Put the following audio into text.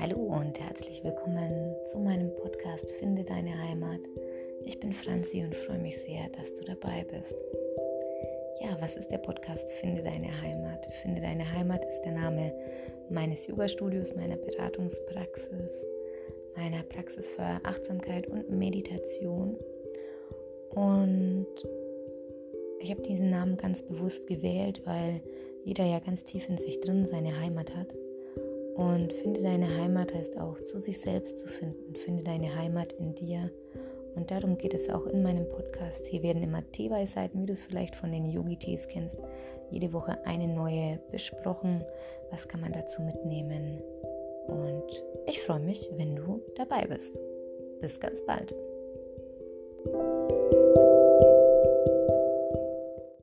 Hallo und herzlich willkommen zu meinem Podcast Finde deine Heimat. Ich bin Franzi und freue mich sehr, dass du dabei bist. Ja, was ist der Podcast Finde deine Heimat? Finde deine Heimat ist der Name meines Yoga-Studios, meiner Beratungspraxis, meiner Praxis für Achtsamkeit und Meditation. Und ich habe diesen Namen ganz bewusst gewählt, weil jeder ja ganz tief in sich drin seine Heimat hat. Und finde deine Heimat heißt auch, zu sich selbst zu finden. Finde deine Heimat in dir. Und darum geht es auch in meinem Podcast. Hier werden immer Teeweisheiten, wie du es vielleicht von den Yogi-Tees kennst, jede Woche eine neue besprochen. Was kann man dazu mitnehmen? Und ich freue mich, wenn du dabei bist. Bis ganz bald.